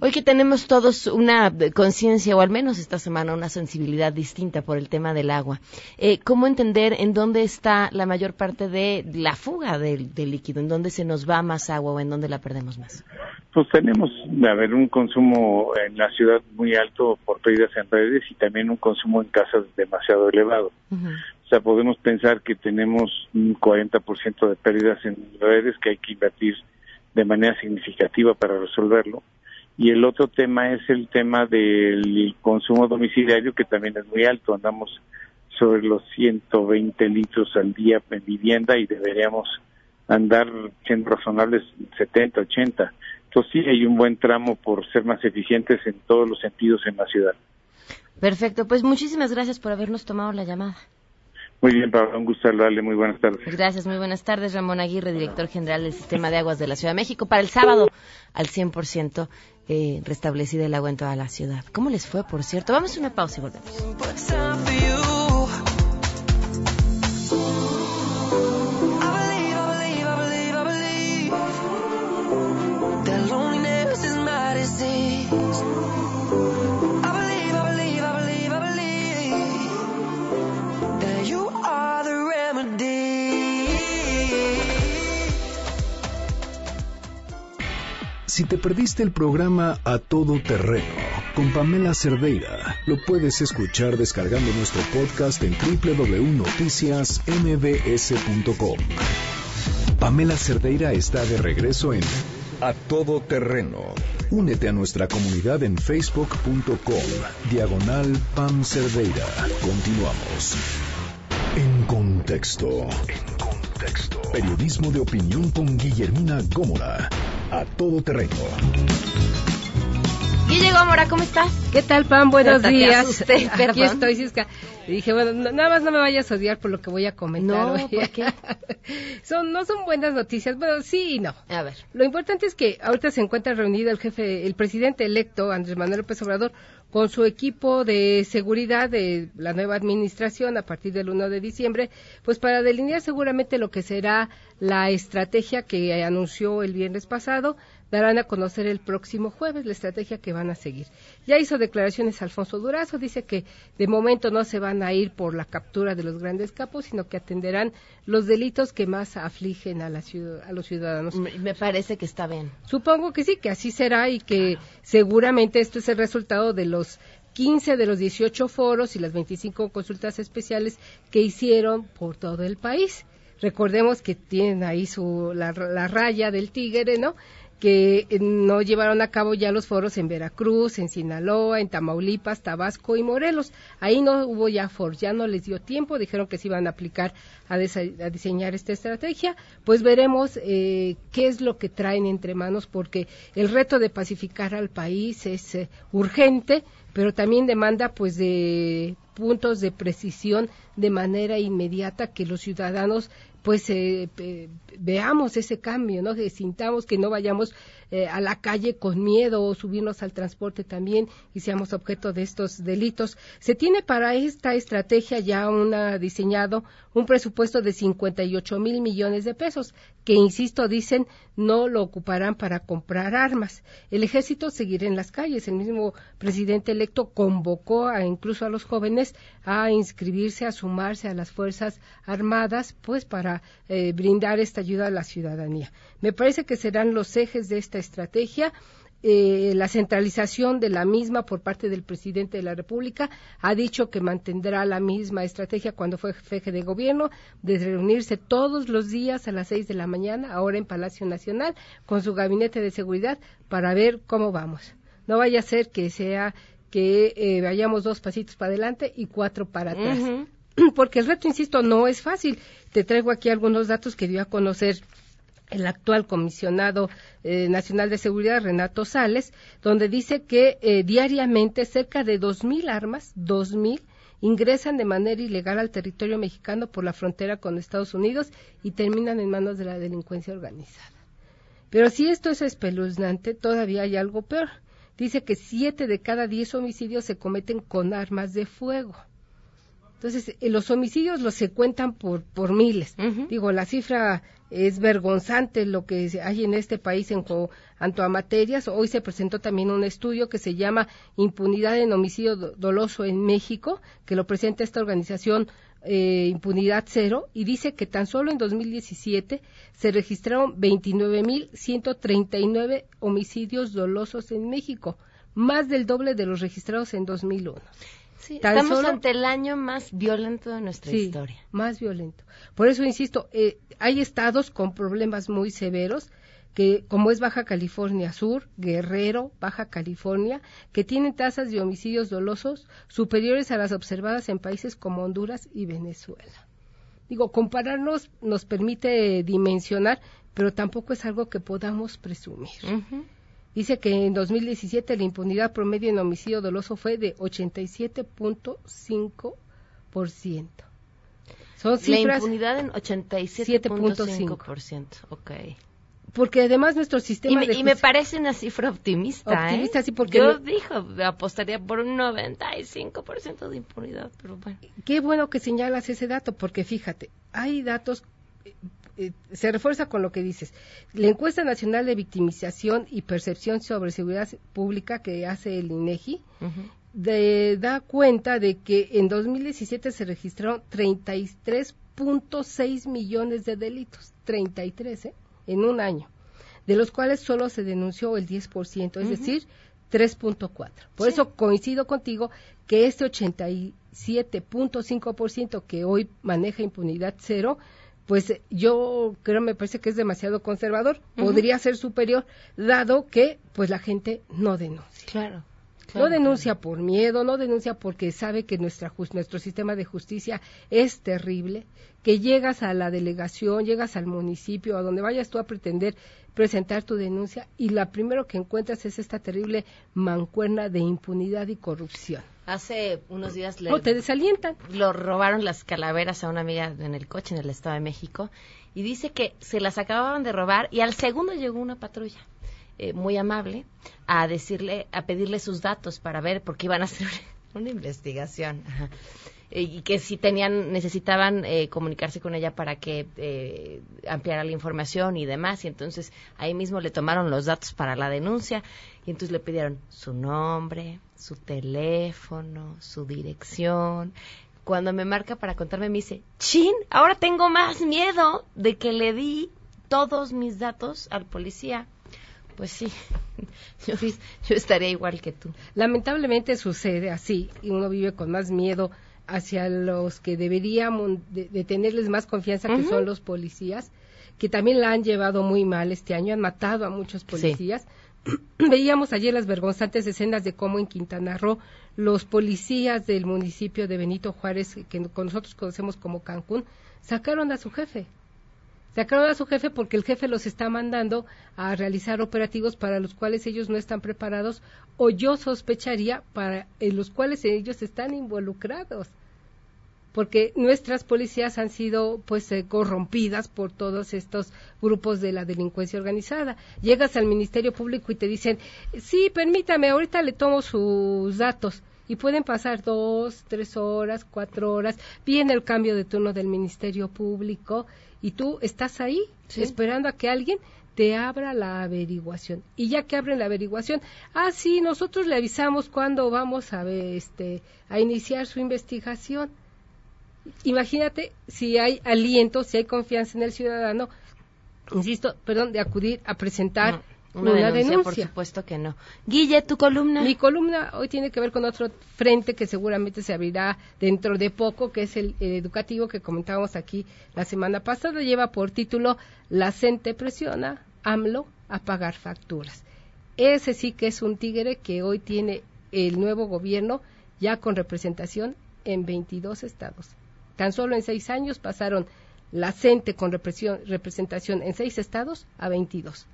Speaker 1: Hoy que tenemos todos una eh, conciencia, o al menos esta semana, una sensibilidad distinta por el tema del agua, eh, ¿cómo entender en dónde está la mayor parte de la fuga del, del líquido? ¿En dónde se nos va más agua o en dónde la perdemos más?
Speaker 21: Pues tenemos, a ver, un consumo en la ciudad muy alto por pérdidas en redes y también un consumo en casas demasiado elevado. O sea, podemos pensar que tenemos un 40% de pérdidas en redes que hay que invertir de manera significativa para resolverlo. Y el otro tema es el tema del consumo domiciliario, que también es muy alto. Andamos sobre los 120 litros al día en vivienda y deberíamos andar siendo razonables 70, 80. Entonces sí hay un buen tramo por ser más eficientes en todos los sentidos en la ciudad.
Speaker 1: Perfecto, pues muchísimas gracias por habernos tomado la llamada.
Speaker 21: Muy bien, Pablo, un gusto saludarle. Muy buenas tardes.
Speaker 1: Gracias, muy buenas tardes. Ramón Aguirre, director general del Sistema de Aguas de la Ciudad de México. Para el sábado, al 100% eh, restablecida el agua en toda la ciudad. ¿Cómo les fue, por cierto? Vamos a una pausa y volvemos.
Speaker 3: Si te perdiste el programa A Todo Terreno con Pamela Cerdeira, lo puedes escuchar descargando nuestro podcast en www.noticiasmbs.com. Pamela Cerdeira está de regreso en A Todo Terreno. Únete a nuestra comunidad en facebook.com, diagonal Pam Cerdeira. Continuamos. En contexto. En contexto. Periodismo de opinión con Guillermina Gómora. A todo terreno.
Speaker 1: Guille Gómora, ¿cómo estás?
Speaker 22: ¿Qué tal, Pam? Buenos
Speaker 1: Hasta te
Speaker 22: días.
Speaker 1: asusté,
Speaker 22: Aquí estoy, Cisca. Y dije, bueno, no- nada más no me vayas a odiar por lo que voy a comentar
Speaker 1: No,
Speaker 22: hoy.
Speaker 1: ¿por qué?
Speaker 22: son, no son buenas noticias, bueno, sí y no.
Speaker 1: A ver.
Speaker 22: Lo importante es que ahorita se encuentra reunido el jefe, el presidente electo, Andrés Manuel López Obrador, con su equipo de seguridad de la nueva administración a partir del 1 de diciembre, pues para delinear seguramente lo que será la estrategia que anunció el viernes pasado, darán a conocer el próximo jueves la estrategia que van a seguir. Ya hizo declaraciones Alfonso Durazo, dice que de momento no se van a ir por la captura de los grandes capos, sino que atenderán los delitos que más afligen a, la ciudad- a los ciudadanos.
Speaker 1: Me me parece que está bien.
Speaker 22: Supongo que sí, que así será y que seguramente esto es el resultado de los 15 de los 18 foros y las 25 consultas especiales que hicieron por todo el país. Recordemos que tienen ahí su, la, la raya del tigre, ¿no? Que eh, no llevaron a cabo ya los foros en Veracruz, en Sinaloa, en Tamaulipas, Tabasco y Morelos. Ahí no hubo ya foros, ya no les dio tiempo, dijeron que se iban a aplicar a, a diseñar esta estrategia. Pues veremos eh, qué es lo que traen entre manos, porque el reto de pacificar al país es eh, urgente, pero también demanda pues de puntos de precisión de manera inmediata que los ciudadanos pues eh, veamos ese cambio, ¿no? Que sintamos que no vayamos eh, a la calle con miedo o subirnos al transporte también y seamos objeto de estos delitos. Se tiene para esta estrategia ya una diseñado un presupuesto de 58 mil millones de pesos, que insisto, dicen no lo ocuparán para comprar armas. El ejército seguirá en las calles. El mismo presidente electo convocó a, incluso a los jóvenes a inscribirse, a sumarse a las Fuerzas Armadas, pues para eh, brindar esta ayuda a la ciudadanía. Me parece que serán los ejes de esta estrategia. Eh, la centralización de la misma por parte del presidente de la República ha dicho que mantendrá la misma estrategia cuando fue jefe de gobierno de reunirse todos los días a las seis de la mañana, ahora en Palacio Nacional, con su gabinete de seguridad para ver cómo vamos. No vaya a ser que sea que eh, vayamos dos pasitos para adelante y cuatro para atrás. Porque el reto, insisto, no es fácil. Te traigo aquí algunos datos que dio a conocer el actual comisionado eh, nacional de seguridad Renato Sales, donde dice que eh, diariamente cerca de 2.000 armas, 2.000 ingresan de manera ilegal al territorio mexicano por la frontera con Estados Unidos y terminan en manos de la delincuencia organizada. Pero si esto es espeluznante, todavía hay algo peor. Dice que siete de cada diez homicidios se cometen con armas de fuego. Entonces, eh, los homicidios los se cuentan por, por miles. Digo, la cifra es vergonzante lo que hay en este país en cuanto a materias. Hoy se presentó también un estudio que se llama Impunidad en homicidio do- doloso en México, que lo presenta esta organización eh, Impunidad Cero, y dice que tan solo en 2017 se registraron 29.139 homicidios dolosos en México, más del doble de los registrados en 2001.
Speaker 1: Sí,
Speaker 22: Tan
Speaker 1: estamos
Speaker 22: solo-
Speaker 1: ante el año más violento de nuestra
Speaker 22: Sí,
Speaker 1: historia.
Speaker 22: Más violento. Por eso insisto, eh, hay estados con problemas muy severos, que como es Baja California Sur, Guerrero, Baja California, que tienen tasas de homicidios dolosos superiores a las observadas en países como Honduras y Venezuela. Digo, compararnos nos permite dimensionar, pero tampoco es algo que podamos presumir. Dice que en 2017 la impunidad promedio en homicidio doloso fue de 87.5%. Son
Speaker 1: La
Speaker 22: cifras
Speaker 1: impunidad en 87.5%. Ok.
Speaker 22: porque además nuestro
Speaker 1: Y
Speaker 22: sistema
Speaker 1: me,
Speaker 22: de
Speaker 1: y me
Speaker 22: justicia-
Speaker 1: parece una cifra optimista.
Speaker 22: Optimista,
Speaker 1: ¿eh?
Speaker 22: sí, porque
Speaker 1: Yo
Speaker 22: no-
Speaker 1: dijo, apostaría por un 95% de impunidad, pero bueno.
Speaker 22: Qué bueno que señalas ese dato, porque fíjate, hay datos, eh, se refuerza con lo que dices. La encuesta nacional de victimización y percepción sobre seguridad pública que hace el INEGI de- da cuenta de que en 2017 se registraron 33.6 millones de delitos, 33, ¿eh? en un año. de los cuales solo se denunció el 10%, es decir, 3.4. Por eso coincido contigo que este 87.5% que hoy maneja impunidad cero, pues yo creo me parece que es demasiado conservador, podría ser superior dado que pues la gente no denuncia.
Speaker 1: Claro.
Speaker 22: no denuncia por miedo, no denuncia porque sabe que nuestra nuestro sistema de justicia es terrible, que llegas a la delegación, llegas al municipio, a donde vayas tú a pretender presentar tu denuncia y la primero que encuentras es esta terrible mancuerna de impunidad y corrupción.
Speaker 1: Hace unos días le...
Speaker 22: O te desalientan.
Speaker 1: Lo robaron las calaveras a una amiga en el coche en el Estado de México y dice que se las acababan de robar y al segundo llegó una patrulla eh, muy amable a decirle, a pedirle sus datos para ver porque iban a hacer una investigación. Ajá y que si tenían necesitaban eh, comunicarse con ella para que eh, ampliara la información y demás y entonces ahí mismo le tomaron los datos para la denuncia y entonces le pidieron su nombre, su teléfono, su dirección. Cuando me marca para contarme me dice, "Chin, ahora tengo más miedo de que le di todos mis datos al policía." Pues sí, yo, yo estaría igual que tú.
Speaker 22: Lamentablemente sucede así y uno vive con más miedo hacia los que deberíamos de, tenerles más confianza, que son los policías, que también la han llevado muy mal este año, han matado a muchos policías. Veíamos ayer las vergonzantes escenas de cómo en Quintana Roo los policías del municipio de Benito Juárez, que nosotros conocemos como Cancún, sacaron a su jefe. Sacaron a su jefe porque el jefe los está mandando a realizar operativos para los cuales ellos no están preparados o yo sospecharía para en los cuales ellos están involucrados porque nuestras policías han sido pues eh, corrompidas por todos estos grupos de la delincuencia organizada. Llegas al Ministerio Público y te dicen, sí, permítame, ahorita le tomo sus datos. Y pueden pasar dos, tres horas, cuatro horas. Viene el cambio de turno del Ministerio Público y tú estás ahí esperando a que alguien te abra la averiguación. Y ya que abren la averiguación, ah, sí, nosotros le avisamos cuándo vamos a, este, a iniciar su investigación. Imagínate si hay aliento, si hay confianza en el ciudadano, insisto, perdón, de acudir a presentar una, denuncia,
Speaker 1: Por supuesto que no. Guille, tu columna.
Speaker 22: Mi columna hoy tiene que ver con otro frente que seguramente se abrirá dentro de poco, que es el, educativo que comentábamos aquí la semana pasada. Lleva por título La CENTE presiona AMLO a pagar facturas. Ese sí que es un tigre que hoy tiene el nuevo gobierno ya con representación en 22 estados. Tan solo en seis años pasaron la CENTE con representación en seis estados a 22.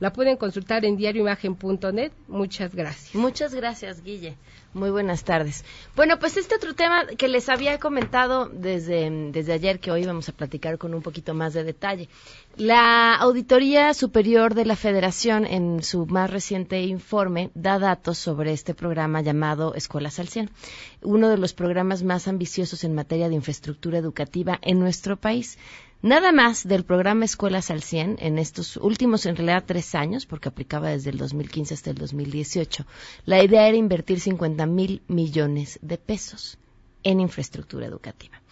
Speaker 22: La pueden consultar en diarioimagen.net. Muchas gracias.
Speaker 1: Muchas gracias, Guille. Muy buenas tardes. Bueno, pues este otro tema que les había comentado desde, desde ayer, que hoy vamos a platicar con un poquito más de detalle. La Auditoría Superior de la Federación, en su más reciente informe, da datos sobre este programa llamado Escuelas al 100, uno de los programas más ambiciosos en materia de infraestructura educativa en nuestro país. Nada más del programa Escuelas al 100 en estos últimos, en realidad, tres años, porque aplicaba desde el 2015 hasta el 2018. La idea era invertir 50 mil millones de pesos en infraestructura educativa.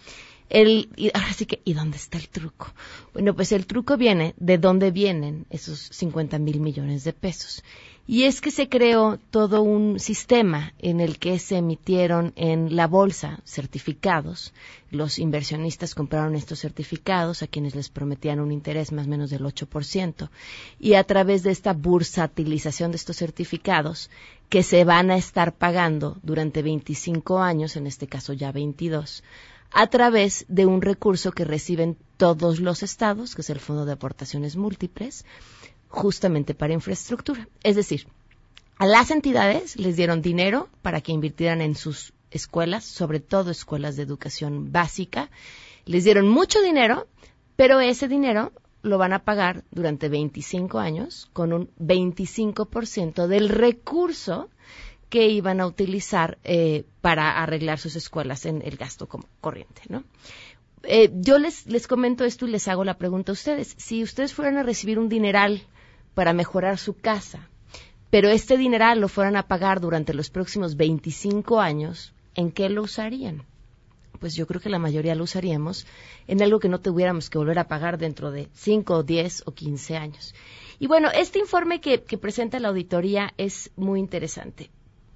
Speaker 1: El, y ahora sí que, ¿y dónde está el truco? Bueno, pues el truco viene de dónde vienen esos 50 mil millones de pesos. Y es que se creó todo un sistema en el que se emitieron en la bolsa certificados. Los inversionistas compraron estos certificados a quienes les prometían un interés más o menos del 8%. Y a través de esta bursatilización de estos certificados, que se van a estar pagando durante 25 años, en este caso ya 22, a través de un recurso que reciben todos los estados, que es el Fondo de Aportaciones Múltiples, justamente para infraestructura. Es decir, a las entidades les dieron dinero para que invirtieran en sus escuelas, sobre todo escuelas de educación básica. Les dieron mucho dinero, pero ese dinero lo van a pagar durante 25 años con un 25% del recurso que iban a utilizar eh, para arreglar sus escuelas en el gasto corriente, ¿no? Eh, yo les, les comento esto y les hago la pregunta a ustedes. Si ustedes fueran a recibir un dineral para mejorar su casa, pero este dineral lo fueran a pagar durante los próximos 25 años, ¿en qué lo usarían? pues yo creo que la mayoría lo usaríamos en algo que no tuviéramos que volver a pagar dentro de 5, 10 o 15 años. Y bueno, este informe que, presenta la auditoría es muy interesante.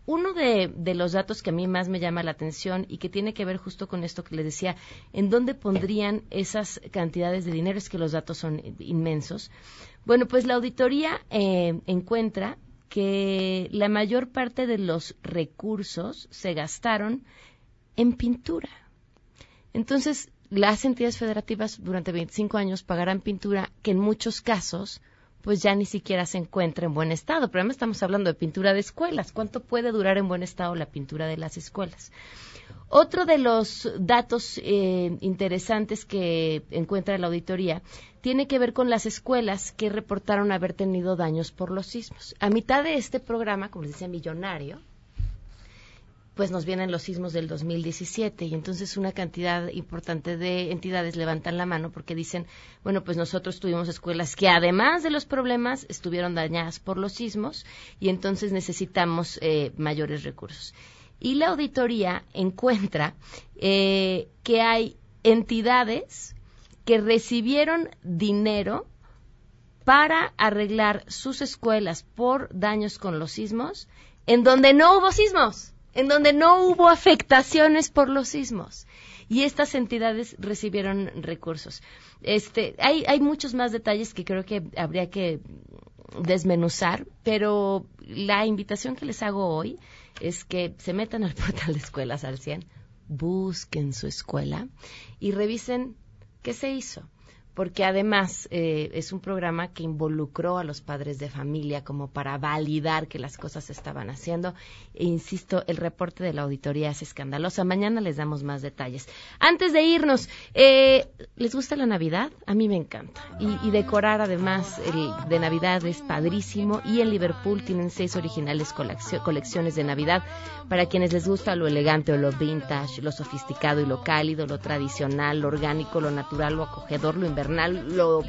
Speaker 1: Uno de, los datos que a mí más me llama la atención y que tiene que ver justo con esto que les decía, en dónde pondrían esas cantidades de dinero, es que los datos son inmensos. Bueno, pues la auditoría eh, encuentra que la mayor parte de los recursos se gastaron en pintura. Entonces, las entidades federativas durante 25 años pagarán pintura que en muchos casos pues ya ni siquiera se encuentra en buen estado. Pero además estamos hablando de pintura de escuelas. ¿Cuánto puede durar en buen estado la pintura de las escuelas? Otro de los datos eh, interesantes que encuentra la auditoría tiene que ver con las escuelas que reportaron haber tenido daños por los sismos. A mitad de este programa, como les decía, millonario, pues nos vienen los sismos del 2017 y entonces una cantidad importante de entidades levantan la mano porque dicen, bueno, pues nosotros tuvimos escuelas que además de los problemas estuvieron dañadas por los sismos y entonces necesitamos eh, mayores recursos. Y la auditoría encuentra eh, que hay entidades que recibieron dinero para arreglar sus escuelas por daños con los sismos en donde no hubo sismos en donde no hubo afectaciones por los sismos y estas entidades recibieron recursos. Este, hay, hay muchos más detalles que creo que habría que desmenuzar, pero la invitación que les hago hoy es que se metan al portal de escuelas al 100, busquen su escuela y revisen qué se hizo porque además eh, es un programa que involucró a los padres de familia como para validar que las cosas se estaban haciendo. E insisto, el reporte de la auditoría es escandalosa. Mañana les damos más detalles. Antes de irnos, eh, ¿les gusta la Navidad? A mí me encanta. Y, decorar además el de Navidad es padrísimo. Y en Liverpool tienen seis originales colecciones de Navidad para quienes les gusta lo elegante o lo vintage, lo sofisticado y lo cálido, lo tradicional, lo orgánico, lo natural, lo acogedor, lo lo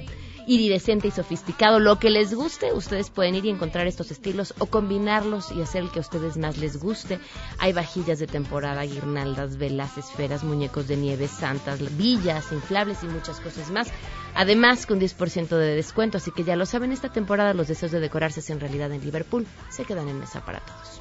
Speaker 1: iridescente y sofisticado, lo que les guste, ustedes pueden ir y encontrar estos estilos o combinarlos y hacer el que a ustedes más les guste. Hay vajillas de temporada, guirnaldas, velas, esferas, muñecos de nieve, santas, villas, inflables y muchas cosas más. Además, con 10% de descuento, así que ya lo saben, esta temporada los deseos de decorarse en realidad en Liverpool se quedan en mesa para todos.